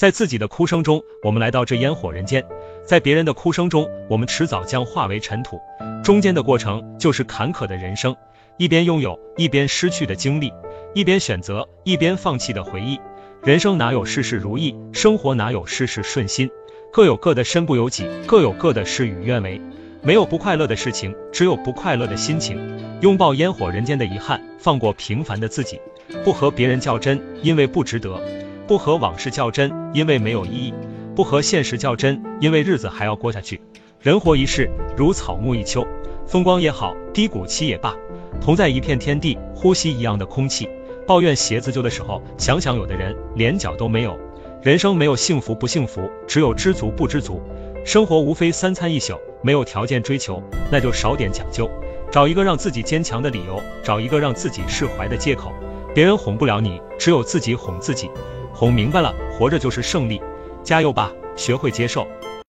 在自己的哭声中，我们来到这烟火人间；在别人的哭声中，我们迟早将化为尘土。中间的过程就是坎坷的人生，一边拥有，一边失去的经历；一边选择，一边放弃的回忆。人生哪有事事如意，生活哪有事事顺心？各有各的身不由己，各有各的事与愿违。没有不快乐的事情，只有不快乐的心情。拥抱烟火人间的遗憾，放过平凡的自己。不和别人较真，因为不值得；不和往事较真，因为没有意义；不和现实较真，因为日子还要过下去。人活一世，如草木一秋，风光也好，低谷期也罢，同在一片天地，呼吸一样的空气。抱怨鞋子旧的时候，想想有的人连脚都没有。人生没有幸福不幸福，只有知足不知足。生活无非三餐一宿，没有条件追求，那就少点讲究，找一个让自己坚强的理由，找一个让自己释怀的借口。别人哄不了你，只有自己哄自己。哄明白了，活着就是胜利。加油吧，学会接受。